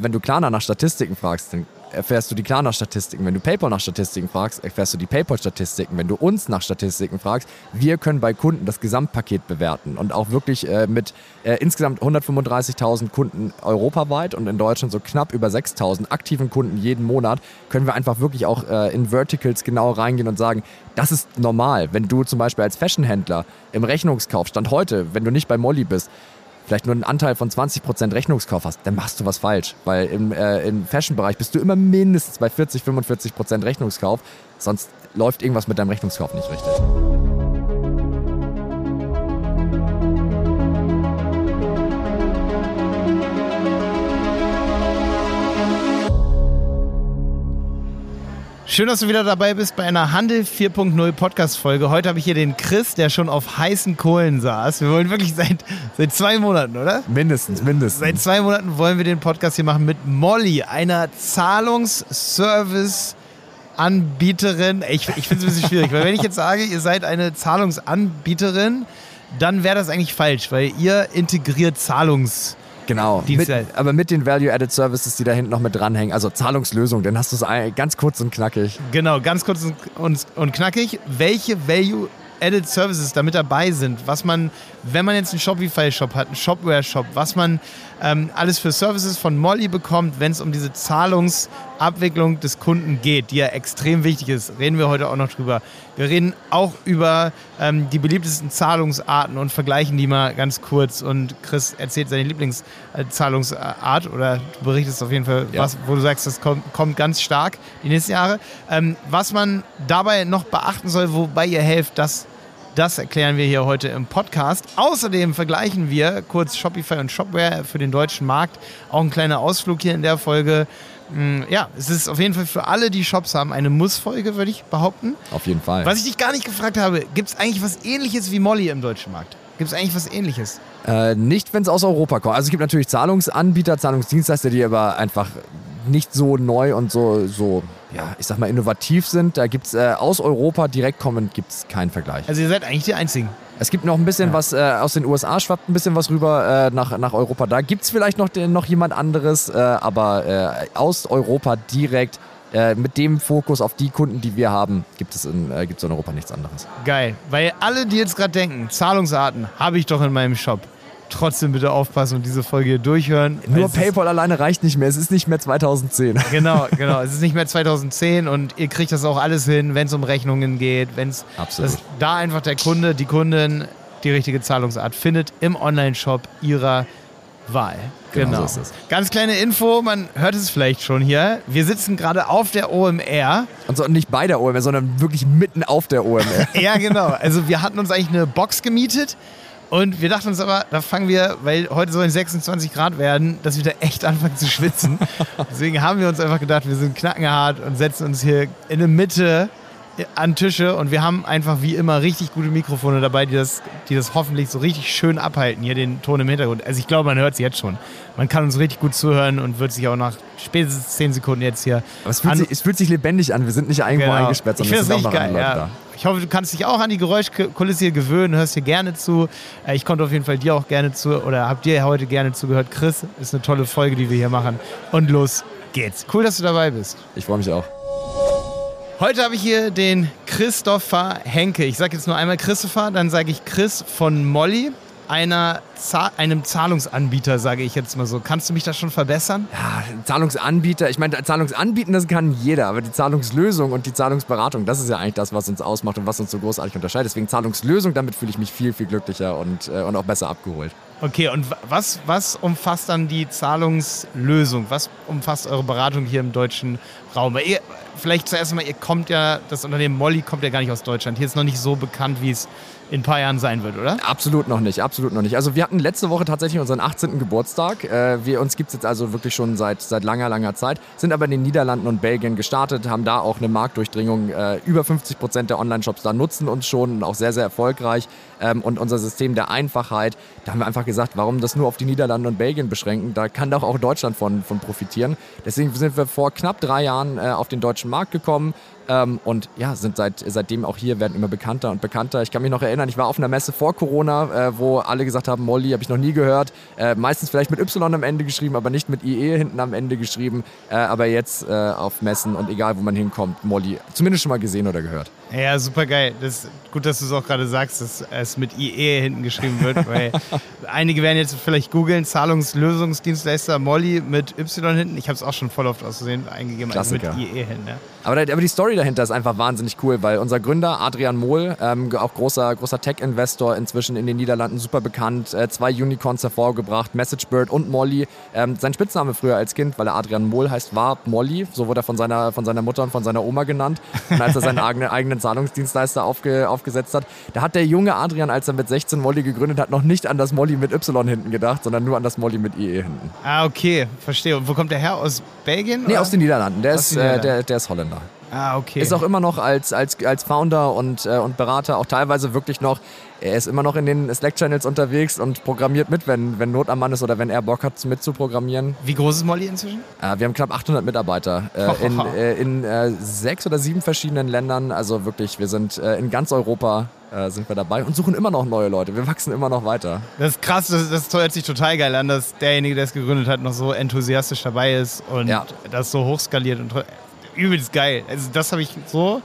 Wenn du Klarna nach Statistiken fragst, dann erfährst du die Klarna-Statistiken. Wenn du PayPal nach Statistiken fragst, erfährst du die PayPal-Statistiken. Wenn du uns nach Statistiken fragst, wir können bei Kunden das Gesamtpaket bewerten und auch wirklich äh, mit äh, insgesamt 135.000 Kunden europaweit und in Deutschland so knapp über 6.000 aktiven Kunden jeden Monat, können wir einfach wirklich auch äh, in Verticals genau reingehen und sagen, das ist normal. Wenn du zum Beispiel als Fashionhändler im Rechnungskauf, Stand heute, wenn du nicht bei Molly bist, vielleicht nur einen Anteil von 20% Rechnungskauf hast, dann machst du was falsch. Weil im, äh, im Fashion-Bereich bist du immer mindestens bei 40, 45% Rechnungskauf. Sonst läuft irgendwas mit deinem Rechnungskauf nicht richtig. Schön, dass du wieder dabei bist bei einer Handel 4.0 Podcast-Folge. Heute habe ich hier den Chris, der schon auf heißen Kohlen saß. Wir wollen wirklich seit, seit zwei Monaten, oder? Mindestens, mindestens. Seit zwei Monaten wollen wir den Podcast hier machen mit Molly, einer Zahlungsservice-Anbieterin. Ich, ich finde es ein bisschen schwierig, weil wenn ich jetzt sage, ihr seid eine Zahlungsanbieterin, dann wäre das eigentlich falsch, weil ihr integriert Zahlungs- Genau, mit, aber mit den Value-Added Services, die da hinten noch mit dranhängen. Also Zahlungslösung, dann hast du es ganz kurz und knackig. Genau, ganz kurz und, und knackig. Welche Value Added Services da mit dabei sind, was man, wenn man jetzt einen Shopify-Shop hat, einen Shopware-Shop, was man ähm, alles für Services von Molly bekommt, wenn es um diese Zahlungsabwicklung des Kunden geht, die ja extrem wichtig ist, reden wir heute auch noch drüber. Wir reden auch über ähm, die beliebtesten Zahlungsarten und vergleichen die mal ganz kurz. Und Chris erzählt seine Lieblingszahlungsart oder du berichtest auf jeden Fall, ja. was, wo du sagst, das kommt, kommt ganz stark die nächsten Jahre. Ähm, was man dabei noch beachten soll, wobei ihr helft, dass das erklären wir hier heute im Podcast. Außerdem vergleichen wir kurz Shopify und Shopware für den deutschen Markt. Auch ein kleiner Ausflug hier in der Folge. Mm, ja, es ist auf jeden Fall für alle, die Shops haben, eine Muss-Folge, würde ich behaupten. Auf jeden Fall. Was ich dich gar nicht gefragt habe, gibt es eigentlich was ähnliches wie Molly im deutschen Markt? Gibt es eigentlich was ähnliches? Äh, nicht, wenn es aus Europa kommt. Also es gibt natürlich Zahlungsanbieter, Zahlungsdienstleister, die aber einfach nicht so neu und so, so ja, ich sag mal, innovativ sind. Da gibt es äh, aus Europa direkt kommend gibt es keinen Vergleich. Also ihr seid eigentlich die Einzigen. Es gibt noch ein bisschen ja. was äh, aus den USA, schwappt ein bisschen was rüber äh, nach, nach Europa. Da gibt es vielleicht noch, noch jemand anderes, äh, aber äh, aus Europa direkt äh, mit dem Fokus auf die Kunden, die wir haben, gibt es in, äh, gibt's in Europa nichts anderes. Geil, weil alle, die jetzt gerade denken, Zahlungsarten habe ich doch in meinem Shop trotzdem bitte aufpassen und diese Folge hier durchhören. Nur PayPal alleine reicht nicht mehr. Es ist nicht mehr 2010. Genau, genau. Es ist nicht mehr 2010 und ihr kriegt das auch alles hin, wenn es um Rechnungen geht, wenn es da einfach der Kunde, die Kundin die richtige Zahlungsart findet im Online-Shop ihrer Wahl. Genau. genau. So Ganz kleine Info, man hört es vielleicht schon hier. Wir sitzen gerade auf der OMR. Und so nicht bei der OMR, sondern wirklich mitten auf der OMR. ja, genau. Also wir hatten uns eigentlich eine Box gemietet und wir dachten uns aber, da fangen wir, weil heute sollen 26 Grad werden, dass wir da echt anfangen zu schwitzen. Deswegen haben wir uns einfach gedacht, wir sind knackenhart und setzen uns hier in der Mitte an Tische und wir haben einfach wie immer richtig gute Mikrofone dabei, die das, die das hoffentlich so richtig schön abhalten, hier den Ton im Hintergrund. Also ich glaube, man hört es jetzt schon. Man kann uns richtig gut zuhören und wird sich auch nach spätestens 10 Sekunden jetzt hier. Aber es fühlt, sich, es fühlt sich lebendig an, wir sind nicht irgendwo genau. eingesperrt, sondern ich es ist auch geil, ja. da. Ich hoffe, du kannst dich auch an die Geräuschkulisse hier gewöhnen, hörst hier gerne zu. Äh, ich konnte auf jeden Fall dir auch gerne zu, oder habt dir heute gerne zugehört. Chris, ist eine tolle Folge, die wir hier machen. Und los geht's. Cool, dass du dabei bist. Ich freue mich auch. Heute habe ich hier den Christopher Henke. Ich sage jetzt nur einmal Christopher, dann sage ich Chris von Molly einer einem Zahlungsanbieter, sage ich jetzt mal so. Kannst du mich da schon verbessern? Ja, Zahlungsanbieter, ich meine, Zahlungsanbieten, das kann jeder, aber die Zahlungslösung und die Zahlungsberatung, das ist ja eigentlich das, was uns ausmacht und was uns so großartig unterscheidet. Deswegen Zahlungslösung, damit fühle ich mich viel, viel glücklicher und, äh, und auch besser abgeholt. Okay, und was, was umfasst dann die Zahlungslösung? Was umfasst eure Beratung hier im deutschen Raum? Ihr, vielleicht zuerst mal, ihr kommt ja, das Unternehmen Molly kommt ja gar nicht aus Deutschland. Hier ist noch nicht so bekannt, wie es in ein paar Jahren sein wird, oder? Absolut noch nicht, absolut noch nicht. Also wir hatten letzte Woche tatsächlich unseren 18. Geburtstag. Äh, wir, uns gibt es jetzt also wirklich schon seit, seit langer, langer Zeit. Sind aber in den Niederlanden und Belgien gestartet, haben da auch eine Marktdurchdringung. Äh, über 50 Prozent der Online-Shops da nutzen uns schon und auch sehr, sehr erfolgreich. Ähm, und unser System der Einfachheit, da haben wir einfach gesagt, warum das nur auf die Niederlande und Belgien beschränken? Da kann doch auch Deutschland von, von profitieren. Deswegen sind wir vor knapp drei Jahren äh, auf den deutschen Markt gekommen, Ähm, und ja, sind seit, seitdem auch hier, werden immer bekannter und bekannter. Ich kann mich noch erinnern, ich war auf einer Messe vor Corona, äh, wo alle gesagt haben, Molly habe ich noch nie gehört. Äh, meistens vielleicht mit Y am Ende geschrieben, aber nicht mit IE hinten am Ende geschrieben. Äh, aber jetzt äh, auf Messen und egal wo man hinkommt, Molly zumindest schon mal gesehen oder gehört. Ja, super geil. Das gut, dass du es auch gerade sagst, dass es mit IE hinten geschrieben wird, weil einige werden jetzt vielleicht googeln, Zahlungslösungsdienstleister Molly mit Y hinten. Ich habe es auch schon voll oft auszusehen eingegeben, also mit IE hinten. Ja. Aber, aber, die Story dahinter ist einfach wahnsinnig cool, weil unser Gründer Adrian Mohl, ähm, auch großer, großer Tech-Investor, inzwischen in den Niederlanden super bekannt, äh, zwei Unicorns hervorgebracht, MessageBird und Molly. Ähm, sein Spitzname früher als Kind, weil er Adrian Mohl heißt, war Molly. So wurde er von seiner, von seiner Mutter und von seiner Oma genannt. Und als er seinen eigenen, eigenen Zahlungsdienstleister aufge, aufgesetzt hat, da hat der junge Adrian, als er mit 16 Molly gegründet hat, noch nicht an das Molly mit Y hinten gedacht, sondern nur an das Molly mit IE hinten. Ah, okay, verstehe. Und wo kommt der her? Aus Belgien? Nee, oder? aus den Niederlanden. Der ist, äh, der, der ist Holländer. Ah, okay. Ist auch immer noch als, als, als Founder und, äh, und Berater auch teilweise wirklich noch, er ist immer noch in den Slack-Channels unterwegs und programmiert mit, wenn, wenn Not am Mann ist oder wenn er Bock hat, mitzuprogrammieren. Wie groß ist Molly inzwischen? Äh, wir haben knapp 800 Mitarbeiter äh, in, äh, in äh, sechs oder sieben verschiedenen Ländern. Also wirklich, wir sind äh, in ganz Europa sind wir dabei und suchen immer noch neue Leute. Wir wachsen immer noch weiter. Das ist krass, das, das hört sich total geil an, dass derjenige, der es gegründet hat, noch so enthusiastisch dabei ist und ja. das so hochskaliert und übelst geil. Also das habe ich so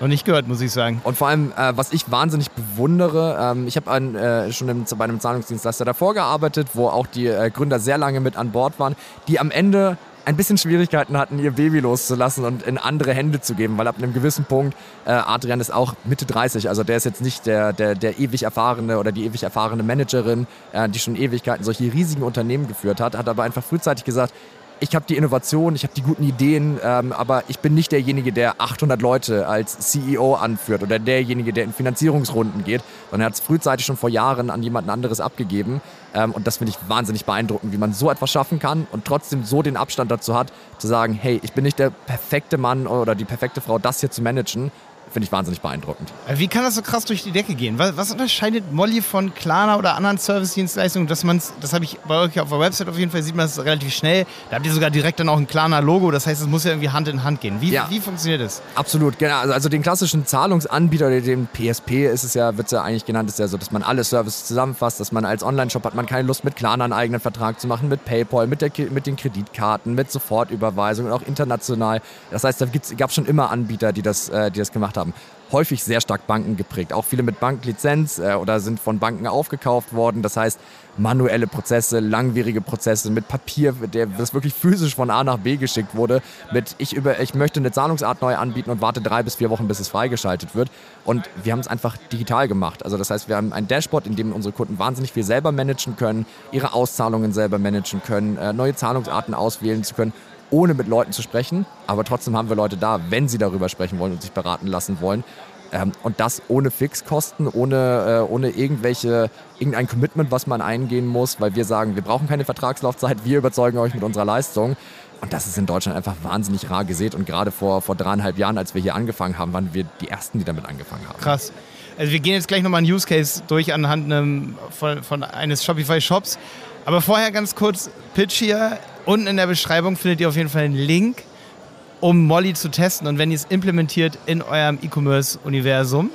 noch nicht gehört, muss ich sagen. Und vor allem, äh, was ich wahnsinnig bewundere, ähm, ich habe äh, schon im, bei einem Zahlungsdienstleister davor gearbeitet, wo auch die äh, Gründer sehr lange mit an Bord waren, die am Ende ein bisschen Schwierigkeiten hatten, ihr Baby loszulassen und in andere Hände zu geben, weil ab einem gewissen Punkt, äh, Adrian ist auch Mitte 30, also der ist jetzt nicht der, der, der ewig erfahrene oder die ewig erfahrene Managerin, äh, die schon Ewigkeiten solche riesigen Unternehmen geführt hat, hat aber einfach frühzeitig gesagt, ich habe die Innovation, ich habe die guten Ideen, ähm, aber ich bin nicht derjenige, der 800 Leute als CEO anführt oder derjenige, der in Finanzierungsrunden geht, sondern er hat es frühzeitig schon vor Jahren an jemand anderes abgegeben. Ähm, und das finde ich wahnsinnig beeindruckend, wie man so etwas schaffen kann und trotzdem so den Abstand dazu hat, zu sagen, hey, ich bin nicht der perfekte Mann oder die perfekte Frau, das hier zu managen, finde ich wahnsinnig beeindruckend. Äh, wie kann das so krass durch die Decke gehen? Was, was unterscheidet Molly von Klarna oder anderen Service-Dienstleistungen, dass man das habe ich bei euch auf der Website auf jeden Fall, sieht man das relativ schnell. Da habt ihr sogar direkt dann auch ein Klarna-Logo, das heißt, es muss ja irgendwie Hand in Hand gehen. Wie, ja. wie funktioniert das? Absolut, genau. Also, also den klassischen Zahlungsanbieter, den PSP ist es ja, wird es ja eigentlich genannt, ist ja so, dass man alle Services zusammenfasst, dass man als Online-Shop hat man keine Lust, mit Klarna einen eigenen Vertrag zu machen, mit PayPal, mit, der, mit den Kreditkarten, mit Sofortüberweisungen, auch international. Das heißt, da gab es schon immer Anbieter, die das, äh, die das gemacht haben häufig sehr stark Banken geprägt. Auch viele mit Banklizenz äh, oder sind von Banken aufgekauft worden. Das heißt, manuelle Prozesse, langwierige Prozesse mit Papier, der, das wirklich physisch von A nach B geschickt wurde, mit ich, über, ich möchte eine Zahlungsart neu anbieten und warte drei bis vier Wochen, bis es freigeschaltet wird. Und wir haben es einfach digital gemacht. Also das heißt, wir haben ein Dashboard, in dem unsere Kunden wahnsinnig viel selber managen können, ihre Auszahlungen selber managen können, äh, neue Zahlungsarten auswählen zu können ohne mit Leuten zu sprechen. Aber trotzdem haben wir Leute da, wenn sie darüber sprechen wollen und sich beraten lassen wollen. Ähm, und das ohne Fixkosten, ohne, äh, ohne irgendwelche, irgendein Commitment, was man eingehen muss, weil wir sagen, wir brauchen keine Vertragslaufzeit, wir überzeugen euch mit unserer Leistung. Und das ist in Deutschland einfach wahnsinnig rar gesät. Und gerade vor, vor dreieinhalb Jahren, als wir hier angefangen haben, waren wir die Ersten, die damit angefangen haben. Krass. Also wir gehen jetzt gleich nochmal einen Use Case durch anhand einem, von, von eines Shopify Shops. Aber vorher ganz kurz Pitch hier. Unten in der Beschreibung findet ihr auf jeden Fall einen Link, um Molly zu testen. Und wenn ihr es implementiert in eurem E-Commerce-Universum,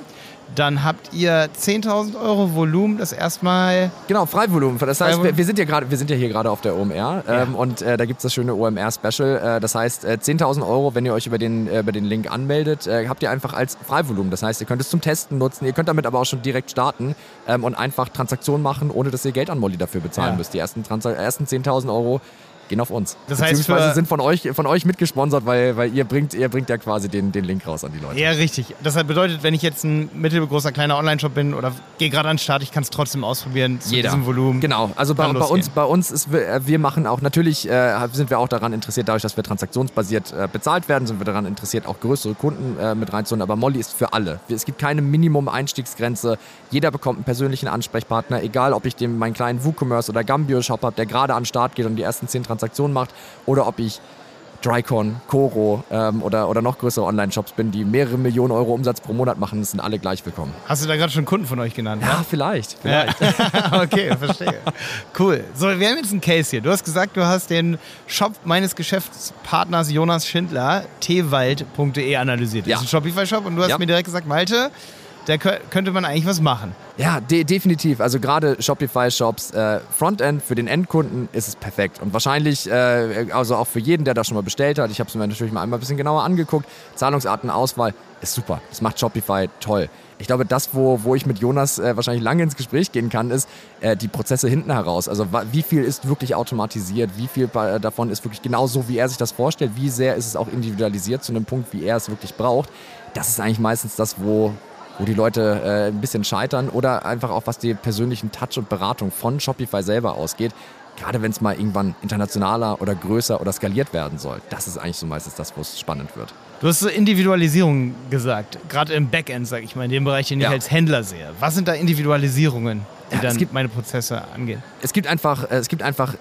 dann habt ihr 10.000 Euro Volumen, das erstmal. Genau, Freivolumen. Das heißt, wir, wir, sind ja grad, wir sind ja hier gerade auf der OMR ja. ähm, und äh, da gibt es das schöne OMR-Special. Äh, das heißt, äh, 10.000 Euro, wenn ihr euch über den, äh, über den Link anmeldet, äh, habt ihr einfach als Freivolumen. Das heißt, ihr könnt es zum Testen nutzen, ihr könnt damit aber auch schon direkt starten ähm, und einfach Transaktionen machen, ohne dass ihr Geld an Molly dafür bezahlen ja. müsst. Die ersten, ersten 10.000 Euro gehen auf uns. Das heißt, Beziehungsweise sind von euch, von euch mitgesponsert, weil, weil ihr, bringt, ihr bringt ja quasi den, den Link raus an die Leute. Ja, richtig. Das bedeutet, wenn ich jetzt ein mittelgroßer kleiner Online-Shop bin oder gehe gerade an den Start, ich kann es trotzdem ausprobieren zu Jeder. diesem Volumen. Genau. Also bei, bei, uns, bei uns ist, wir machen auch, natürlich äh, sind wir auch daran interessiert, dadurch, dass wir transaktionsbasiert äh, bezahlt werden, sind wir daran interessiert, auch größere Kunden äh, mit reinzuholen. Aber Molly ist für alle. Es gibt keine Minimum-Einstiegsgrenze. Jeder bekommt einen persönlichen Ansprechpartner, egal ob ich dem meinen kleinen WooCommerce oder Gambio-Shop habe, der gerade an den Start geht und die ersten zehn Transaktionen macht oder ob ich Drycon, Coro ähm, oder, oder noch größere Online-Shops bin, die mehrere Millionen Euro Umsatz pro Monat machen, sind alle gleich willkommen. Hast du da gerade schon Kunden von euch genannt? Ja, ja? vielleicht. vielleicht. Ja. okay, verstehe. Cool. So, wir haben jetzt einen Case hier. Du hast gesagt, du hast den Shop meines Geschäftspartners Jonas Schindler, twald.de, analysiert. Das ja. ist ein Shopify-Shop und du hast ja. mir direkt gesagt, Malte, da könnte man eigentlich was machen. Ja, de definitiv. Also gerade Shopify-Shops, äh, Frontend für den Endkunden ist es perfekt. Und wahrscheinlich, äh, also auch für jeden, der das schon mal bestellt hat, ich habe es mir natürlich mal einmal ein bisschen genauer angeguckt, Zahlungsartenauswahl ist super. Das macht Shopify toll. Ich glaube, das, wo, wo ich mit Jonas äh, wahrscheinlich lange ins Gespräch gehen kann, ist äh, die Prozesse hinten heraus. Also wie viel ist wirklich automatisiert, wie viel davon ist wirklich genau so, wie er sich das vorstellt, wie sehr ist es auch individualisiert zu einem Punkt, wie er es wirklich braucht. Das ist eigentlich meistens das, wo, wo die Leute äh, ein bisschen scheitern oder einfach auch was die persönlichen Touch und Beratung von Shopify selber ausgeht. Gerade wenn es mal irgendwann internationaler oder größer oder skaliert werden soll. Das ist eigentlich so meistens das, wo es spannend wird. Du hast so Individualisierung gesagt, gerade im Backend, sage ich mal, in dem Bereich, den ja. ich als Händler sehe. Was sind da Individualisierungen, die ja, dann gibt, meine Prozesse angehen? Es gibt einfach, äh, es gibt einfach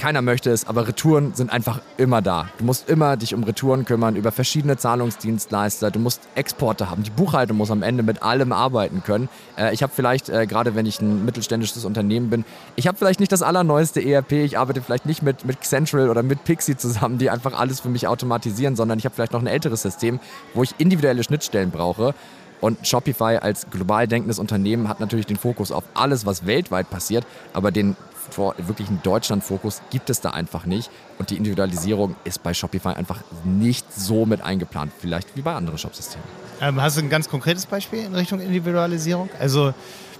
keiner möchte es, aber Retouren sind einfach immer da. Du musst immer dich um Retouren kümmern, über verschiedene Zahlungsdienstleister. Du musst Exporte haben. Die Buchhaltung muss am Ende mit allem arbeiten können. Äh, ich habe vielleicht, äh, gerade wenn ich ein mittelständisches Unternehmen bin, ich habe vielleicht nicht das allerneueste ERP. Ich arbeite vielleicht nicht mit, mit Central oder mit Pixie zusammen, die einfach alles für mich automatisieren, sondern ich habe vielleicht noch ein älteres System, wo ich individuelle Schnittstellen brauche. Und Shopify als global denkendes Unternehmen hat natürlich den Fokus auf alles, was weltweit passiert, aber den vor, wirklich einen Deutschland-Fokus gibt es da einfach nicht. Und die Individualisierung ist bei Shopify einfach nicht so mit eingeplant, vielleicht wie bei anderen Shopsystemen. Ähm, hast du ein ganz konkretes Beispiel in Richtung Individualisierung? Also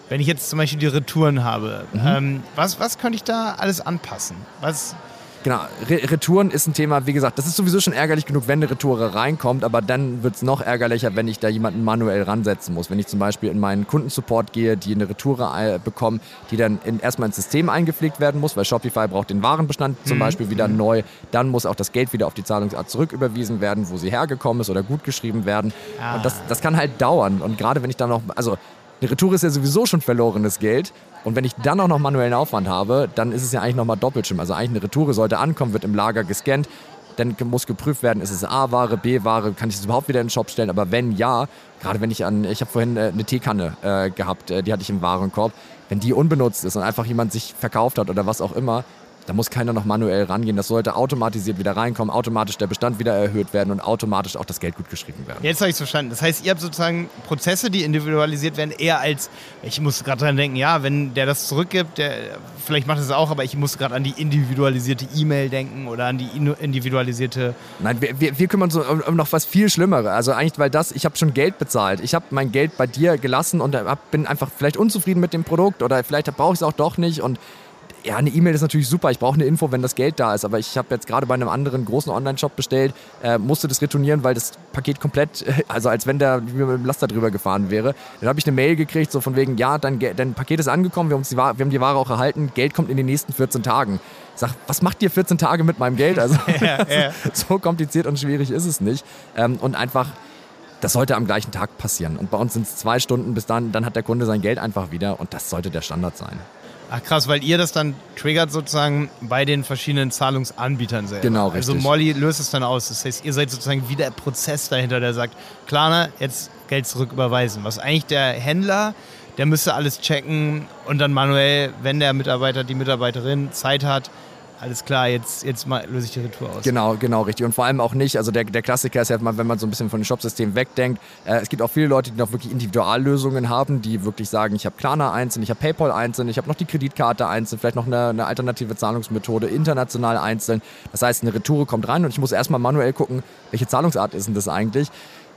wenn ich jetzt zum Beispiel die Retouren habe, mhm. ähm, was, was könnte ich da alles anpassen? Was, Genau, Re Retouren ist ein Thema, wie gesagt, das ist sowieso schon ärgerlich genug, wenn eine Retoure reinkommt, aber dann wird es noch ärgerlicher, wenn ich da jemanden manuell ransetzen muss. Wenn ich zum Beispiel in meinen Kundensupport gehe, die eine Retoure äh, bekommen, die dann in, erstmal ins System eingepflegt werden muss, weil Shopify braucht den Warenbestand zum mhm. Beispiel wieder mhm. neu. Dann muss auch das Geld wieder auf die Zahlungsart zurücküberwiesen werden, wo sie hergekommen ist oder gut geschrieben werden. Ah. Und das, das kann halt dauern. Und gerade wenn ich dann noch, also eine Retour ist ja sowieso schon verlorenes Geld. Und wenn ich dann auch noch manuellen Aufwand habe, dann ist es ja eigentlich nochmal doppelt schlimm. Also eigentlich eine Retour sollte ankommen, wird im Lager gescannt. Dann muss geprüft werden, ist es A-Ware, B-Ware, kann ich es überhaupt wieder in den Shop stellen? Aber wenn ja, gerade wenn ich an, ich habe vorhin äh, eine Teekanne äh, gehabt, äh, die hatte ich im Warenkorb, wenn die unbenutzt ist und einfach jemand sich verkauft hat oder was auch immer, da muss keiner noch manuell rangehen. Das sollte automatisiert wieder reinkommen, automatisch der Bestand wieder erhöht werden und automatisch auch das Geld gut geschrieben werden. Jetzt habe ich es verstanden. Das heißt, ihr habt sozusagen Prozesse, die individualisiert werden, eher als, ich muss gerade dran denken, ja, wenn der das zurückgibt, der, vielleicht macht es auch, aber ich muss gerade an die individualisierte E-Mail denken oder an die individualisierte. Nein, wir, wir, wir kümmern uns um, um, noch was viel Schlimmeres. Also eigentlich, weil das, ich habe schon Geld bezahlt. Ich habe mein Geld bei dir gelassen und bin einfach vielleicht unzufrieden mit dem Produkt oder vielleicht brauche ich es auch doch nicht und ja, eine E-Mail ist natürlich super. Ich brauche eine Info, wenn das Geld da ist. Aber ich habe jetzt gerade bei einem anderen großen Online-Shop bestellt, äh, musste das retournieren, weil das Paket komplett, also als wenn der mit dem Laster drüber gefahren wäre. Dann habe ich eine Mail gekriegt, so von wegen, ja, dein, dein Paket ist angekommen, wir haben, die Ware, wir haben die Ware auch erhalten, Geld kommt in den nächsten 14 Tagen. Ich sag, was macht ihr 14 Tage mit meinem Geld? Also ja, ja. so kompliziert und schwierig ist es nicht. Ähm, und einfach das sollte am gleichen Tag passieren. Und bei uns sind es zwei Stunden bis dann, dann hat der Kunde sein Geld einfach wieder und das sollte der Standard sein. Ach krass, weil ihr das dann triggert sozusagen bei den verschiedenen Zahlungsanbietern selber. Genau, richtig. Also Molly löst es dann aus. Das heißt, ihr seid sozusagen wie der Prozess dahinter, der sagt, Klarna, jetzt Geld zurück überweisen. Was eigentlich der Händler, der müsste alles checken und dann manuell, wenn der Mitarbeiter, die Mitarbeiterin Zeit hat, alles klar, jetzt, jetzt mal löse ich die Retour aus. Genau, genau, richtig. Und vor allem auch nicht, also der, der Klassiker ist ja, wenn man so ein bisschen von dem Shopsystem wegdenkt, äh, es gibt auch viele Leute, die noch wirklich Individuallösungen haben, die wirklich sagen, ich habe Klarna einzeln, ich habe PayPal einzeln, ich habe noch die Kreditkarte einzeln, vielleicht noch eine, eine alternative Zahlungsmethode international einzeln. Das heißt, eine Retour kommt rein und ich muss erstmal manuell gucken, welche Zahlungsart ist denn das eigentlich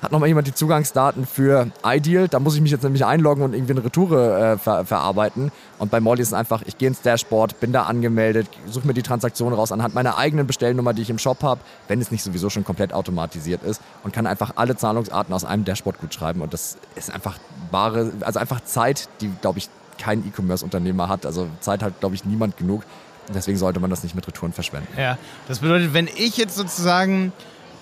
hat nochmal jemand die Zugangsdaten für Ideal. Da muss ich mich jetzt nämlich einloggen und irgendwie eine Retoure äh, ver verarbeiten. Und bei Molly ist es einfach, ich gehe ins Dashboard, bin da angemeldet, suche mir die Transaktion raus anhand meiner eigenen Bestellnummer, die ich im Shop habe, wenn es nicht sowieso schon komplett automatisiert ist und kann einfach alle Zahlungsarten aus einem Dashboard gut schreiben. Und das ist einfach wahre, also einfach Zeit, die, glaube ich, kein E-Commerce-Unternehmer hat. Also Zeit hat, glaube ich, niemand genug. Deswegen sollte man das nicht mit Retouren verschwenden. Ja, das bedeutet, wenn ich jetzt sozusagen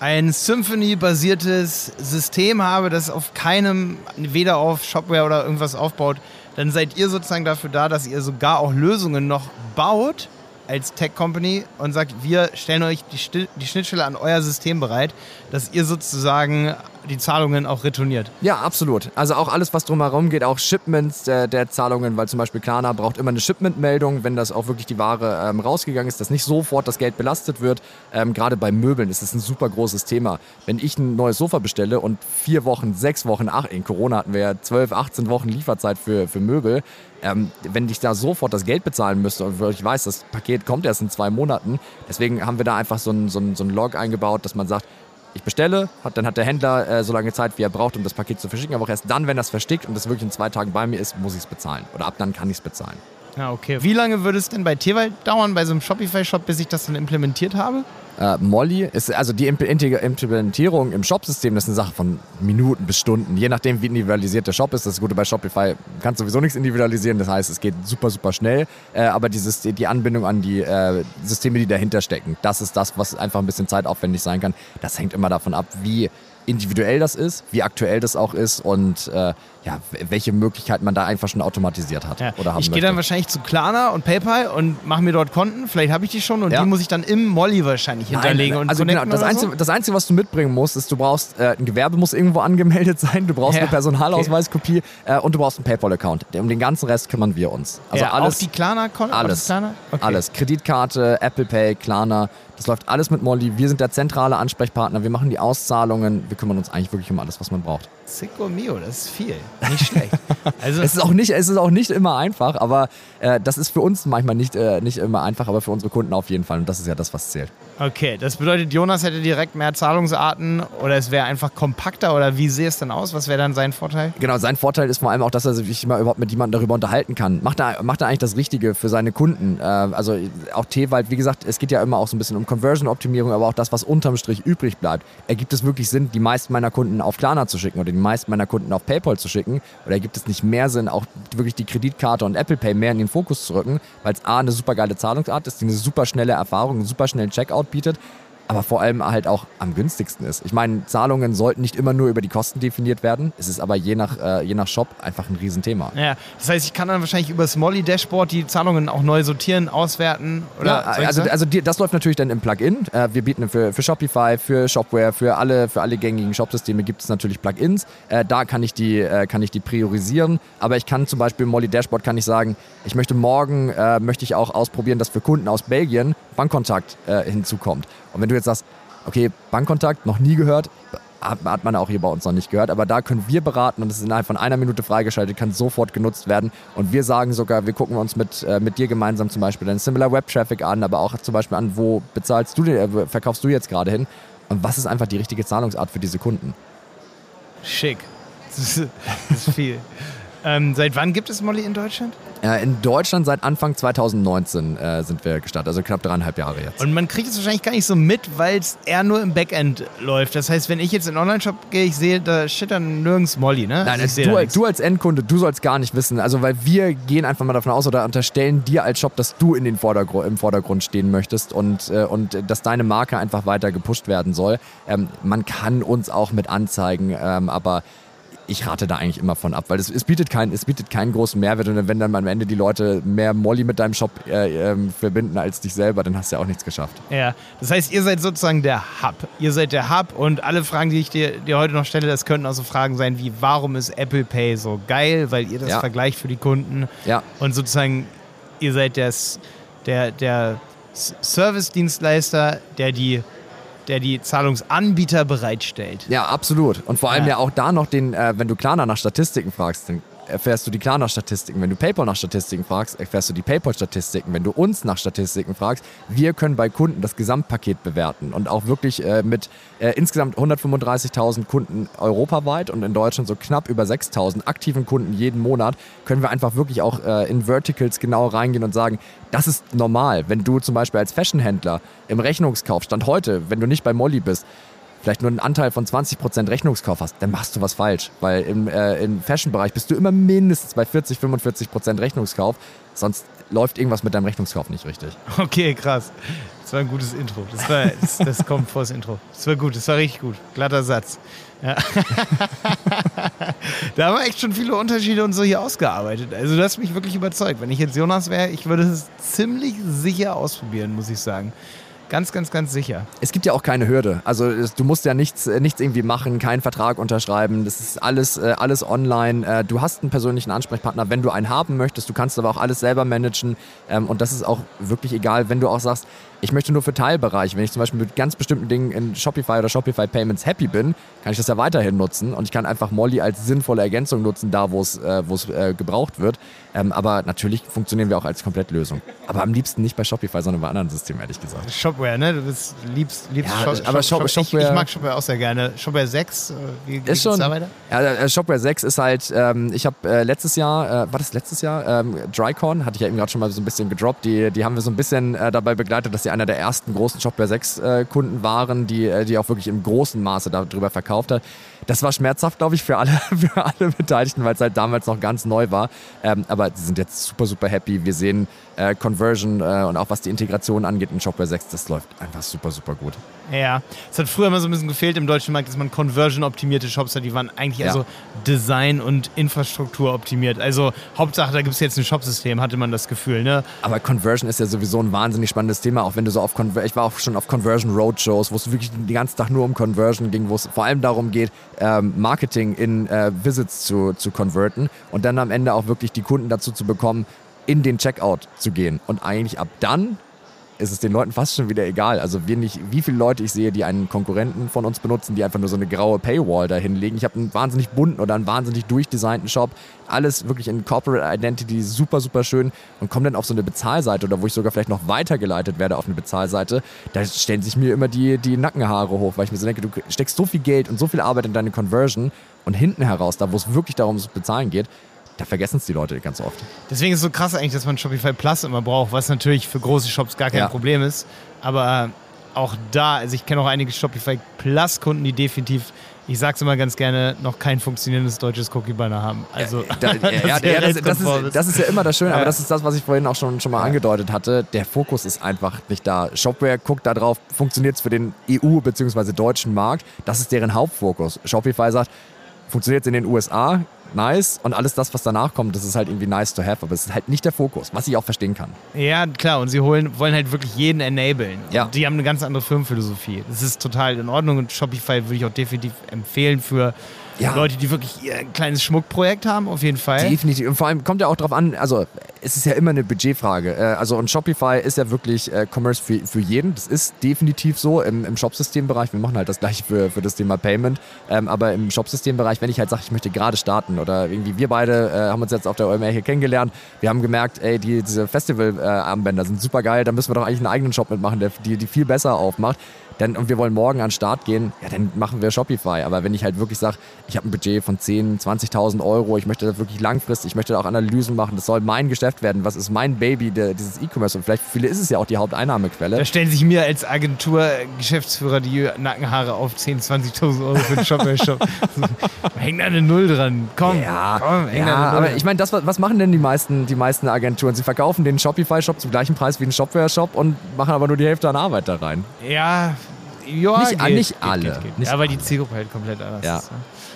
ein Symphony-basiertes System habe, das auf keinem, weder auf Shopware oder irgendwas aufbaut, dann seid ihr sozusagen dafür da, dass ihr sogar auch Lösungen noch baut, als Tech-Company und sagt, wir stellen euch die, die Schnittstelle an euer System bereit, dass ihr sozusagen die Zahlungen auch retourniert. Ja, absolut. Also auch alles, was drumherum geht, auch Shipments der, der Zahlungen, weil zum Beispiel Klarna braucht immer eine Shipment-Meldung, wenn das auch wirklich die Ware ähm, rausgegangen ist, dass nicht sofort das Geld belastet wird. Ähm, Gerade bei Möbeln ist es ein super großes Thema. Wenn ich ein neues Sofa bestelle und vier Wochen, sechs Wochen, ach, in Corona hatten wir ja zwölf, 18 Wochen Lieferzeit für, für Möbel, ähm, wenn ich da sofort das Geld bezahlen müsste und ich weiß, das Paket kommt erst in zwei Monaten, deswegen haben wir da einfach so ein, so ein, so ein Log eingebaut, dass man sagt, ich bestelle, hat, dann hat der Händler äh, so lange Zeit, wie er braucht, um das Paket zu verschicken. Aber auch erst dann, wenn das verstickt und es wirklich in zwei Tagen bei mir ist, muss ich es bezahlen. Oder ab dann kann ich es bezahlen. Ja, okay. Wie lange würde es denn bei Tewald dauern, bei so einem Shopify-Shop, bis ich das dann implementiert habe? Äh, Molly ist also die Implementierung im Shop-System, das ist eine Sache von Minuten bis Stunden. Je nachdem, wie individualisiert der Shop ist. Das Gute bei Shopify kannst sowieso nichts individualisieren. Das heißt, es geht super, super schnell. Äh, aber dieses, die Anbindung an die äh, Systeme, die dahinter stecken, das ist das, was einfach ein bisschen zeitaufwendig sein kann. Das hängt immer davon ab, wie individuell das ist, wie aktuell das auch ist und äh, ja, welche Möglichkeiten man da einfach schon automatisiert hat. Ja. Oder haben ich gehe dann wahrscheinlich zu Klarna und PayPal und mache mir dort Konten. Vielleicht habe ich die schon und Ja. die muss ich dann im Molly wahrscheinlich hinterlegen. und also genau, das oder Einzige, So? das Einzige, was du mitbringen musst, ist, du brauchst, äh, ein Gewerbe muss irgendwo angemeldet sein, du brauchst Ja, eine Personalausweiskopie äh, und du brauchst einen PayPal-Account. Um den ganzen Rest kümmern wir uns. Also alles, auch die Klarna-Konten? alles, Klarna? Okay. alles. Kreditkarte, Apple Pay, Klarna, das läuft alles mit Molly. Wir sind der zentrale Ansprechpartner, wir machen die Auszahlungen, wir kümmern uns eigentlich wirklich um alles, was man braucht. Sicko mio, das ist viel. Nicht schlecht. Also, Es ist auch nicht, es ist auch nicht immer einfach, aber äh, das ist für uns manchmal nicht, äh, nicht immer einfach, aber für unsere Kunden auf jeden Fall. Und das ist ja das, was zählt. okay, das bedeutet, Jonas hätte direkt mehr Zahlungsarten oder es wäre einfach kompakter oder wie sähe es denn aus? Was wäre dann sein Vorteil? Genau, sein Vorteil ist vor allem auch, dass er sich immer überhaupt mit jemandem darüber unterhalten kann. Macht er, macht er eigentlich das Richtige für seine Kunden? Äh, also auch Tewald, wie gesagt, es geht ja immer auch so ein bisschen um Conversion-Optimierung, aber auch das, was unterm Strich übrig bleibt. Ergibt es wirklich Sinn, die meisten meiner Kunden auf Klarna zu schicken oder die meisten meiner Kunden auf PayPal zu schicken? Oder gibt es nicht mehr Sinn, auch wirklich die Kreditkarte und Apple Pay mehr in den Fokus zu rücken, weil es A, eine super geile Zahlungsart ist, die eine super schnelle Erfahrung, einen super schnellen Checkout bietet aber vor allem halt auch am günstigsten ist. Ich meine, Zahlungen sollten nicht immer nur über die Kosten definiert werden. Es ist aber je nach, äh, je nach Shop einfach ein Riesenthema. Ja, das heißt, ich kann dann wahrscheinlich über das Molly-Dashboard die Zahlungen auch neu sortieren, auswerten oder Ja, also, also die, das läuft natürlich dann im Plugin. Äh, wir bieten für, für Shopify, für Shopware, für alle, für alle gängigen Shopsysteme gibt es natürlich Plugins. Äh, da kann ich, die, äh, kann ich die priorisieren. Aber ich kann zum Beispiel im Molly Dashboard kann ich sagen, ich möchte morgen äh, möchte ich auch ausprobieren, dass für Kunden aus Belgien Bankkontakt äh, hinzukommt. Und wenn du jetzt sagst, okay, Bankkontakt, noch nie gehört, hat, hat man auch hier bei uns noch nicht gehört, aber da können wir beraten und es ist innerhalb von einer Minute freigeschaltet, kann sofort genutzt werden und wir sagen sogar, wir gucken uns mit, äh, mit dir gemeinsam zum Beispiel deinen Similar Web Traffic an, aber auch zum Beispiel an, wo bezahlst du, äh, verkaufst du jetzt gerade hin und was ist einfach die richtige Zahlungsart für diese Kunden. Schick. Das ist, das ist viel. ähm, seit wann gibt es Molly in Deutschland? Äh, in Deutschland seit Anfang 2019 äh, sind wir gestartet, also knapp dreieinhalb Jahre jetzt. Und man kriegt es wahrscheinlich gar nicht so mit, weil es eher nur im Backend läuft. Das heißt, wenn ich jetzt in den Online-Shop gehe, ich sehe, da steht dann nirgends Molly, ne? Nein, Also sehe du, du als Endkunde, du sollst gar nicht wissen. Also, weil wir gehen einfach mal davon aus oder unterstellen dir als Shop, dass du in den Vordergrund, im Vordergrund stehen möchtest und, äh, und dass deine Marke einfach weiter gepusht werden soll. Ähm, man kann uns auch mit anzeigen, ähm, aber ich rate da eigentlich immer von ab, weil es, es, bietet kein, es bietet keinen großen Mehrwert und wenn dann am Ende die Leute mehr Molly mit deinem Shop äh, ähm, verbinden als dich selber, dann hast du ja auch nichts geschafft. Ja, das heißt, ihr seid sozusagen der Hub. Ihr seid der Hub und alle Fragen, die ich dir, dir heute noch stelle, das könnten auch so Fragen sein wie, warum ist Apple Pay so geil? Weil ihr das Ja. vergleicht für die Kunden. Ja. Und sozusagen, ihr seid das, der, der Service-Dienstleister, der die, der die Zahlungsanbieter bereitstellt. Ja, absolut. Und vor allem Ja. ja, auch da noch den, äh, wenn du Klarna nach Statistiken fragst, dann erfährst du die Klarna-Statistiken. Wenn du PayPal nach Statistiken fragst, erfährst du die PayPal-Statistiken. Wenn du uns nach Statistiken fragst, wir können bei Kunden das Gesamtpaket bewerten und auch wirklich äh, mit äh, insgesamt 135.000 Kunden europaweit und in Deutschland so knapp über 6.000 aktiven Kunden jeden Monat, können wir einfach wirklich auch äh, in Verticals genau reingehen und sagen, das ist normal. Wenn du zum Beispiel als Fashionhändler im Rechnungskauf, Stand heute, wenn du nicht bei Molly bist, vielleicht nur einen Anteil von 20% Rechnungskauf hast, dann machst du was falsch. Weil im, äh, im Fashion-Bereich bist du immer mindestens bei 40, 45% Rechnungskauf. Sonst läuft irgendwas mit deinem Rechnungskauf nicht richtig. Okay, krass. Das war ein gutes Intro. Das, war, das, das kommt vor das Intro. Das war gut, das war richtig gut. Glatter Satz. Ja. da haben wir echt schon viele Unterschiede und so hier ausgearbeitet. Also du hast mich wirklich überzeugt. Wenn ich jetzt Jonas wäre, ich würde es ziemlich sicher ausprobieren, muss ich sagen. Ganz, ganz, ganz sicher. Es gibt ja auch keine Hürde. Also du musst ja nichts, äh, nichts irgendwie machen, keinen Vertrag unterschreiben. Das ist alles, äh, alles online. Äh, du hast einen persönlichen Ansprechpartner, wenn du einen haben möchtest. Du kannst aber auch alles selber managen. Ähm, und das ist auch wirklich egal, wenn du auch sagst, ich möchte nur für Teilbereiche, wenn ich zum Beispiel mit ganz bestimmten Dingen in Shopify oder Shopify Payments happy bin, kann ich das ja weiterhin nutzen und ich kann einfach Molly als sinnvolle Ergänzung nutzen, da wo es äh, äh, gebraucht wird. Ähm, aber natürlich funktionieren wir auch als Komplettlösung. Aber am liebsten nicht bei Shopify, sondern bei anderen Systemen, ehrlich gesagt. Shopware, ne? Du bist, liebst, liebst ja, Shop, aber Shop, Shop, Shopware, ich, ich, mag Shopware auch sehr gerne. Shopware 6, äh, wie, schon, da weiter? Ja, äh, Shopware 6 ist halt, ähm, ich habe äh, letztes Jahr, äh, war das letztes Jahr? Ähm, Drycon, hatte ich ja eben gerade schon mal so ein bisschen gedroppt. Die, die haben wir so ein bisschen äh, dabei begleitet, dass sie einer der ersten großen Shopware 6 äh, Kunden waren, die, äh, die auch wirklich im großen Maße darüber verkauft hat. Das war schmerzhaft, glaube ich, für alle, für alle Beteiligten, weil es halt damals noch ganz neu war. Ähm, aber sie sind jetzt super, super happy. Wir sehen äh, Conversion äh, und auch was die Integration angeht in Shopware 6, das läuft einfach super, super gut. Ja, es hat früher immer so ein bisschen gefehlt im deutschen Markt, dass man Conversion-optimierte Shops hat. Die waren eigentlich ja. also Design- und Infrastruktur optimiert. Also Hauptsache, da gibt es jetzt ein Shopsystem, hatte man das Gefühl. Ne? Aber Conversion ist ja sowieso ein wahnsinnig spannendes Thema, auch wenn du so auf Conversion, ich war auch schon auf Conversion Roadshows, wo es wirklich den ganzen Tag nur um Conversion ging, wo es vor allem darum geht, ähm, Marketing in äh, Visits zu, zu converten und dann am Ende auch wirklich die Kunden dazu zu bekommen, in den Checkout zu gehen. Und eigentlich ab dann ist es den Leuten fast schon wieder egal. Also wie, nicht, wie viele Leute ich sehe, die einen Konkurrenten von uns benutzen, die einfach nur so eine graue Paywall da hinlegen. Ich habe einen wahnsinnig bunten oder einen wahnsinnig durchdesignten Shop. Alles wirklich in Corporate Identity, super, super schön. Und komme dann auf so eine Bezahlseite oder wo ich sogar vielleicht noch weitergeleitet werde auf eine Bezahlseite. Da stellen sich mir immer die, die Nackenhaare hoch, weil ich mir so denke, du steckst so viel Geld und so viel Arbeit in deine Conversion und hinten heraus, da wo es wirklich darum zu bezahlen geht, da vergessen es die Leute ganz oft. Deswegen ist es so krass eigentlich, dass man Shopify Plus immer braucht, was natürlich für große Shops gar kein ja. Problem ist. Aber auch da, also ich kenne auch einige Shopify Plus-Kunden, die definitiv, ich sage es immer ganz gerne, noch kein funktionierendes deutsches Cookie-Banner haben. Also, da, ja, das, ja, das, das, ist, das, ist, ja immer das Schöne, aber das ist das, was ich vorhin auch schon, schon mal angedeutet hatte. Der Fokus ist einfach nicht da. Shopware guckt da drauf, funktioniert es für den EU- bzw. deutschen Markt. Das ist deren Hauptfokus. Shopify sagt, funktioniert es in den USA, nice. Und alles das, was danach kommt, das ist halt irgendwie nice to have, aber es ist halt nicht der Fokus, was ich auch verstehen kann. Ja, klar. Und sie holen, wollen halt wirklich jeden enablen. Ja. Und die haben eine ganz andere Firmenphilosophie. Das ist total in Ordnung und Shopify würde ich auch definitiv empfehlen für ja. Leute, die wirklich ein kleines Schmuckprojekt haben, auf jeden Fall. Definitiv. Und vor allem kommt ja auch darauf an, also es ist ja immer eine Budgetfrage. Äh, also und Shopify ist ja wirklich äh, Commerce für, für jeden. Das ist definitiv so im, im Shopsystembereich. Wir machen halt das gleiche für, für das Thema Payment. Ähm, aber im Shopsystembereich, wenn ich halt sage, ich möchte gerade starten oder irgendwie wir beide äh, haben uns jetzt auf der OMR hier kennengelernt. Wir haben gemerkt, ey, die, diese Festival-Armbänder sind super geil. Da müssen wir doch eigentlich einen eigenen Shop mitmachen, der die, die viel besser aufmacht dann, und wir wollen morgen an den Start gehen, ja, dann machen wir Shopify. Aber wenn ich halt wirklich sage, ich habe ein Budget von 10.000, 20.000 Euro, ich möchte das wirklich langfristig, ich möchte da auch Analysen machen, das soll mein Geschäft werden, was ist mein Baby, der, dieses E-Commerce und vielleicht für viele ist es ja auch die Haupteinnahmequelle. Da stellen sich mir als Agentur-Geschäftsführer die Nackenhaare auf 10.000, 20.000 Euro für den Shopware-Shop. Hängt da eine Null dran. Komm, ja, komm, ja, aber ich meine, das, was machen denn die meisten, die meisten Agenturen? Sie verkaufen den Shopify-Shop zum gleichen Preis wie einen Shopware-Shop und machen aber nur die Hälfte an Arbeit da rein. Ja, ja, nicht, geht, nicht geht, alle. Geht, nicht ja, weil die Zielgruppe halt komplett anders ja. ist.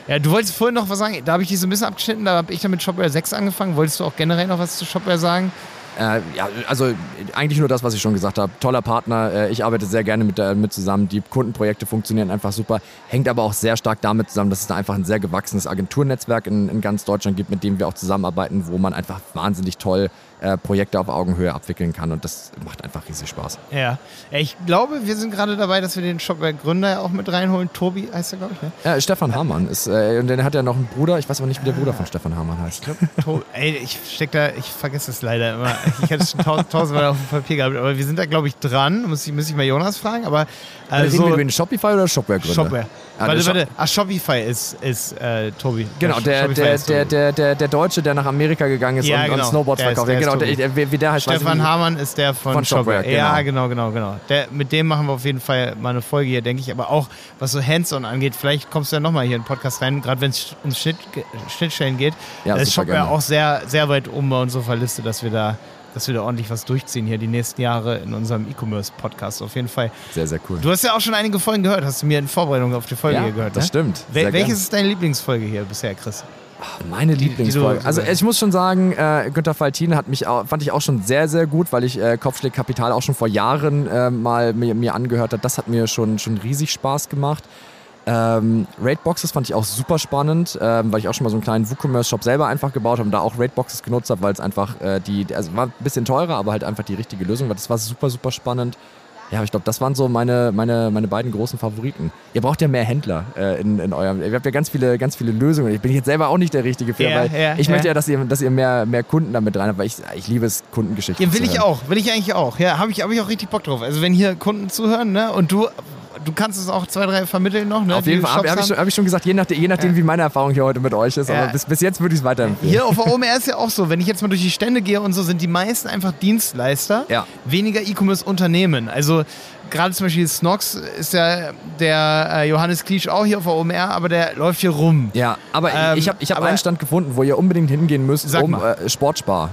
Ja, du wolltest vorhin noch was sagen, da habe ich dich so ein bisschen abgeschnitten, da habe ich dann mit Shopware 6 angefangen. Wolltest du auch generell noch was zu Shopware sagen? Äh, ja, also eigentlich nur das, was ich schon gesagt habe. Toller Partner, äh, ich arbeite sehr gerne mit, äh, mit zusammen. Die Kundenprojekte funktionieren einfach super. Hängt aber auch sehr stark damit zusammen, dass es da einfach ein sehr gewachsenes Agenturnetzwerk in, in ganz Deutschland gibt, mit dem wir auch zusammenarbeiten, wo man einfach wahnsinnig toll äh, Projekte auf Augenhöhe abwickeln kann und das macht einfach riesig Spaß. Ja, ich glaube, wir sind gerade dabei, dass wir den Shopware-Gründer auch mit reinholen. Tobi heißt er, glaube ich, ne? Ja, Stefan Hamann ist, äh, und der hat ja noch einen Bruder, ich weiß aber nicht, wie der Bruder von Stefan Hamann heißt. Ich glaube, ey, ich steck da, ich vergesse es leider immer. Ich hätte es schon tausend, tausendmal auf dem Papier gehabt, aber wir sind da, glaube ich, dran. Muss ich, muss ich mal Jonas fragen, aber also, Reden wir über den Shopify oder Shopware-Gründer? Shopware. Ah, warte, warte. Ach, Shopify ist, ist äh, Tobi. Genau, der, der, der, der, der, der Deutsche, der nach Amerika gegangen ist ja, und, genau. und Snowboards der verkauft. Ist, genau, der, wie, wie der heißt, Stefan Hamann ist der von, von Shopware. Shopware. Ja, genau, genau, genau. Der, mit dem machen wir auf jeden Fall mal eine Folge hier, denke ich. Aber auch, was so Hands-on angeht, vielleicht kommst du ja nochmal hier in den Podcast rein, gerade wenn es um Schnitt, Schnittstellen geht. Ja, ist Shopware gerne. auch sehr, sehr weit um bei unserer Liste, dass wir da dass wir da ordentlich was durchziehen hier die nächsten Jahre in unserem E-Commerce-Podcast. Auf jeden Fall. Sehr, sehr cool. Du hast ja auch schon einige Folgen gehört, hast du mir in Vorbereitung auf die Folge ja, hier gehört. Das ne? stimmt. Wel welches ist deine Lieblingsfolge hier bisher, Chris? Meine Lieblingsfolge. die also ich muss schon sagen, äh, Günther Faltin hat mich auch, fand ich auch schon sehr, sehr gut, weil ich äh, Kopfschläg Kapital auch schon vor Jahren äh, mal mir, mir angehört habe. Das hat mir schon, schon riesig Spaß gemacht. Ähm, Raidboxes fand ich auch super spannend, ähm, weil ich auch schon mal so einen kleinen WooCommerce-Shop selber einfach gebaut habe und da auch Raidboxes genutzt habe, weil es einfach äh, die, also war ein bisschen teurer, aber halt einfach die richtige Lösung war. Das war super, super spannend. Ja, aber ich glaube, das waren so meine, meine, meine beiden großen Favoriten. Ihr braucht ja mehr Händler äh, in, in eurem. Ihr habt ja ganz viele, ganz viele Lösungen. Ich bin jetzt selber auch nicht der Richtige für, Ja, weil ja, ich ja. möchte ja, dass ihr, dass ihr mehr, mehr Kunden damit rein habt, weil ich, ich liebe es, Kundengeschichten. Ja, will ich auch, will ich eigentlich auch. Ja, habe ich, hab ich auch richtig Bock drauf. Also wenn hier Kunden zuhören, ne, und du, du kannst es auch zwei, drei vermitteln noch, ne? Auf jeden Fall habe hab ich, schon- hab ich schon gesagt, je nachdem, je nachdem wie meine Erfahrung hier heute mit euch ist. Ja. Aber bis, bis jetzt würde ich es weiterempfehlen. Hier auf der OMR ist ja auch so, wenn ich jetzt mal durch die Stände gehe und so, sind die meisten einfach Dienstleister, Ja. weniger E-Commerce-Unternehmen. Also gerade zum Beispiel Snox ist ja der äh, Johannes Kliesch auch hier auf der OMR, aber der läuft hier rum. Ja, aber Ähm, ich habe ich hab einen Stand gefunden, wo ihr unbedingt hingehen müsst, um äh, Sportspar.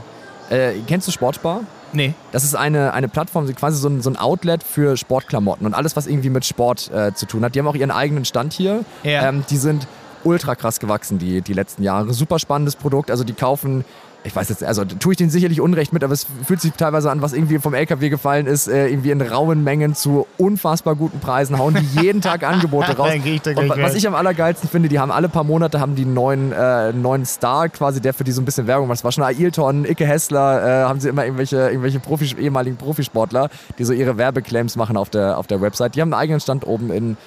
Äh, kennst du Sportspar? Nee. Das ist eine, eine Plattform, quasi so ein, so ein Outlet für Sportklamotten und alles, was irgendwie mit Sport äh, zu tun hat. Die haben auch ihren eigenen Stand hier. Ja. Ähm, die sind ultra krass gewachsen die, die letzten Jahre. Super spannendes Produkt. Also die kaufen, ich weiß jetzt, also tue ich denen sicherlich Unrecht mit, aber es fühlt sich teilweise an, was irgendwie vom LKW gefallen ist, äh, irgendwie in rauen Mengen zu unfassbar guten Preisen, hauen die jeden Tag Angebote raus. Ich und was rein. ich am allergeilsten finde, die haben alle paar Monate haben die einen neuen, äh, neuen Star quasi, der für die so ein bisschen Werbung macht. Das war schon Ailton, Icke Hessler, äh, haben sie immer irgendwelche, irgendwelche Profis, ehemaligen Profisportler, die so ihre Werbeclaims machen auf der, auf der Website. Die haben einen eigenen Stand oben in,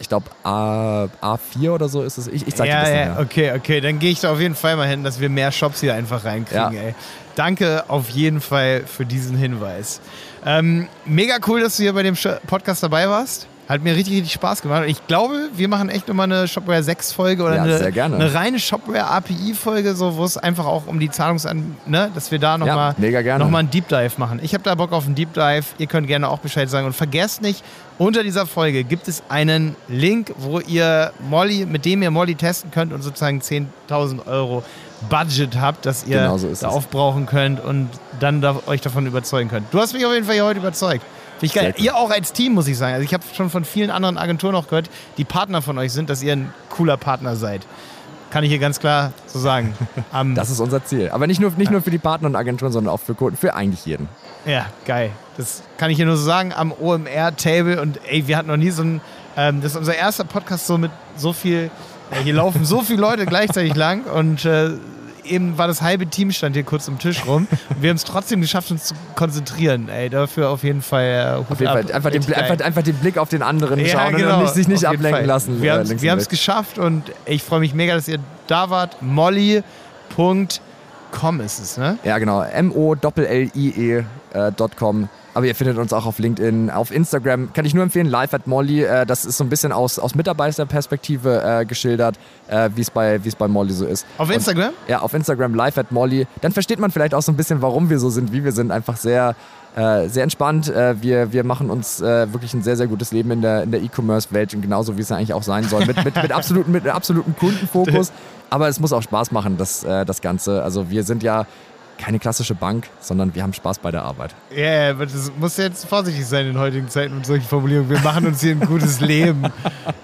ich glaube, A, A4 oder so ist es. Ich, ich dir Ja, das ja, nachher. okay, okay. Dann gehe ich da auf jeden Fall mal hin, dass wir mehr Shops hier einfach reinkriegen, Ja. ey. Danke auf jeden Fall für diesen Hinweis. Ähm, mega cool, dass du hier bei dem Podcast dabei warst. Hat mir richtig, richtig Spaß gemacht. Ich glaube, wir machen echt nochmal eine Shopware 6 Folge oder Ja, eine, eine reine Shopware API Folge, so, wo es einfach auch um die Zahlungsan, ne, dass wir da nochmal Ja, noch mal einen Deep Dive machen. Ich habe da Bock auf einen Deep Dive. Ihr könnt gerne auch Bescheid sagen. Und vergesst nicht, unter dieser Folge gibt es einen Link, wo ihr Molly, mit dem ihr Molly testen könnt und sozusagen 10.000 Euro Budget habt, das ihr Genau so da aufbrauchen könnt und dann da, euch davon überzeugen könnt. Du hast mich auf jeden Fall hier heute überzeugt. Finde ich geil. Sehr. Ihr auch als Team, muss ich sagen. Also ich habe schon von vielen anderen Agenturen auch gehört, die Partner von euch sind, dass ihr ein cooler Partner seid. Kann ich hier ganz klar so sagen. Am, Das ist unser Ziel. Aber nicht nur, nicht nur für die Partner und Agenturen, sondern auch für Kunden, für eigentlich jeden. Ja, geil. Das kann ich hier nur so sagen am OMR-Table. Und ey, wir hatten noch nie so ein. Ähm, das ist unser erster Podcast so mit so viel. Äh, hier laufen so viele Leute gleichzeitig lang und äh, eben war das halbe Team stand hier kurz am Tisch rum. Und wir haben es trotzdem geschafft, uns zu konzentrieren. Ey, dafür auf jeden Fall. Äh, Auf jeden. Fall einfach den, einfach, einfach den Blick auf den anderen Ja, schauen genau. und nicht, sich nicht ablenken Fall. lassen. Wir haben es geschafft und ich freue mich mega, dass ihr da wart. Molly.com ist es, ne? Ja, genau. M-O-L-L-I-E.com. Aber ihr findet uns auch auf LinkedIn, auf Instagram. Kann ich nur empfehlen, live at Molly. Äh, das ist so ein bisschen aus, aus Mitarbeiterperspektive äh, geschildert, äh, wie es bei, wie es bei Molly so ist. Auf Und- Instagram? Ja, auf Instagram live at Molly. Dann versteht man vielleicht auch so ein bisschen, warum wir so sind, wie wir sind. Einfach sehr, äh, sehr entspannt. Äh, wir, wir machen uns äh, wirklich ein sehr, sehr gutes Leben in der, in der E-Commerce-Welt und genauso, wie es eigentlich auch sein soll. Mit, mit, mit, absoluten, mit absolutem Kundenfokus. Aber es muss auch Spaß machen, das, äh, das Ganze. Also wir sind ja keine klassische Bank, sondern wir haben Spaß bei der Arbeit. Ja, yeah, aber das muss jetzt vorsichtig sein in heutigen Zeiten mit solchen Formulierungen. Wir machen uns hier ein gutes Leben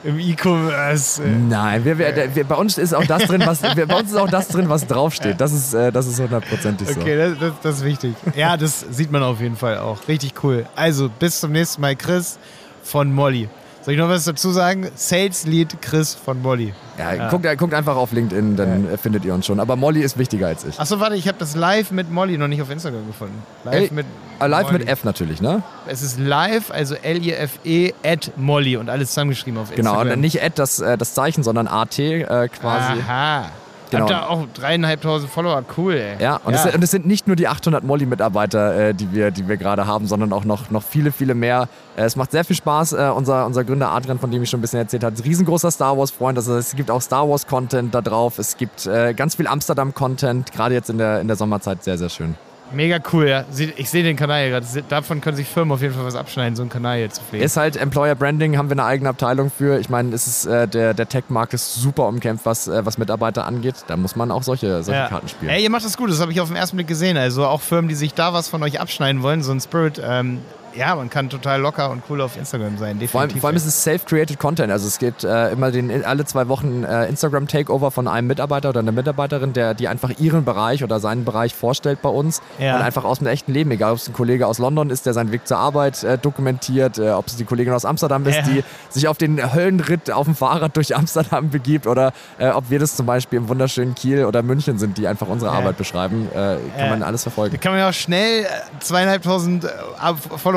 im E-Commerce. Nein, wir, wir, wir, bei uns ist auch das drin, was bei uns ist auch das drin, was draufsteht. Das ist, äh, das ist hundertprozentig so. Okay, das, das, das ist wichtig. Ja, das sieht man auf jeden Fall auch. Richtig cool. Also, bis zum nächsten Mal, Chris von Molly. Soll ich noch was dazu sagen? Sales Lead Chris von Molly. Ja, Guckt, guckt einfach auf LinkedIn, dann äh, findet ihr uns schon. Aber Molly ist wichtiger als ich. Achso, warte, ich habe das live mit Molly noch nicht auf Instagram gefunden. Live Ey, mit äh, live mit Molly. F natürlich, ne? Es ist live, also L-I-F-E at Molly und alles zusammengeschrieben auf Genau, Instagram. und nicht Ad das, äh, das Zeichen, sondern AT äh, quasi. Aha. Genau. Habt ihr auch dreieinhalbtausend Follower, cool, ey. Ja, und, Es, und es sind nicht nur die 800 Molly-Mitarbeiter, äh, die wir, die wir gerade haben, sondern auch noch, noch viele, viele mehr. Äh, es macht sehr viel Spaß. Äh, unser, unser Gründer Adrian, von dem ich schon ein bisschen erzählt habe, ist ein riesengroßer Star Wars-Freund. Also es gibt auch Star Wars-Content da drauf. Es gibt äh, ganz viel Amsterdam-Content, gerade jetzt in der, in der Sommerzeit sehr, sehr schön. Mega cool, ja. Ich sehe den Kanal hier gerade. Davon können sich Firmen auf jeden Fall was abschneiden, so einen Kanal hier zu pflegen. Ist halt Employer Branding, haben wir eine eigene Abteilung für. Ich meine, es ist, äh, der, der Tech-Markt ist super umkämpft, was, äh, was Mitarbeiter angeht. Da muss man auch solche, solche Ja. Karten spielen. Ey, ihr macht das gut, das habe ich auf den ersten Blick gesehen. Also auch Firmen, die sich da was von euch abschneiden wollen, so ein Spirit, ähm, ja, man kann total locker und cool auf Instagram sein. Definitiv. Vor allem, vor allem ist es self-created Content. Also es gibt äh, immer den, alle zwei Wochen äh, Instagram-Takeover von einem Mitarbeiter oder einer Mitarbeiterin, der die einfach ihren Bereich oder seinen Bereich vorstellt bei uns. Ja. Und einfach aus dem echten Leben, egal ob es ein Kollege aus London ist, der seinen Weg zur Arbeit äh, dokumentiert, äh, ob es die Kollegin aus Amsterdam ist, Ja. die sich auf den Höllenritt auf dem Fahrrad durch Amsterdam begibt oder äh, ob wir das zum Beispiel im wunderschönen Kiel oder München sind, die einfach unsere Ja. Arbeit beschreiben, äh, kann man alles verfolgen. Da kann man ja auch schnell zweieinhalbtausend äh,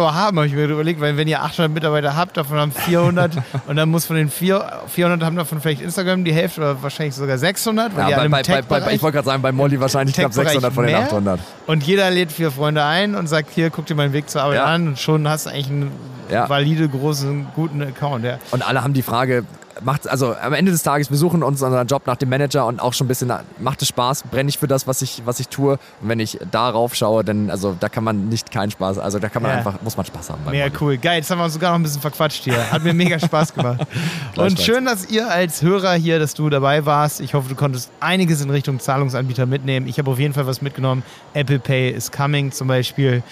Ab- Follower haben, habe ich mir überlegt, weil wenn ihr 800 Mitarbeiter habt, davon haben 400 und dann muss von den vier, 400 haben davon vielleicht Instagram die Hälfte oder wahrscheinlich sogar 600, weil Ja, bei, bei, bei, ich wollte gerade sagen, bei Molly wahrscheinlich knapp Tech-Bereich 600 von den mehr. 800. Und jeder lädt vier Freunde ein und sagt, hier, guck dir meinen Weg zur Arbeit Ja. an und schon hast du eigentlich einen Ja. valide, großen, guten Account. Ja. Und alle haben die Frage, macht, also am Ende des Tages, wir suchen uns unseren Job nach dem Manager und auch schon ein bisschen, macht es Spaß, brenne ich für das, was ich, was ich tue. Und wenn ich darauf schaue, dann, also da kann man nicht keinen Spaß, also da kann man Ja. einfach, muss man Spaß haben. Mega cool. Geil, jetzt haben wir uns sogar noch ein bisschen verquatscht hier. Hat mir mega Spaß gemacht. Und schön, dass ihr als Hörer hier, dass du dabei warst. Ich hoffe, du konntest einiges in Richtung Zahlungsanbieter mitnehmen. Ich habe auf jeden Fall was mitgenommen. Apple Pay is coming zum Beispiel.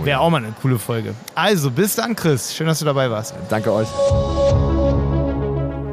Oh Wäre auch mal eine coole Folge. Also, bis dann, Chris. Schön, dass du dabei warst. Danke euch.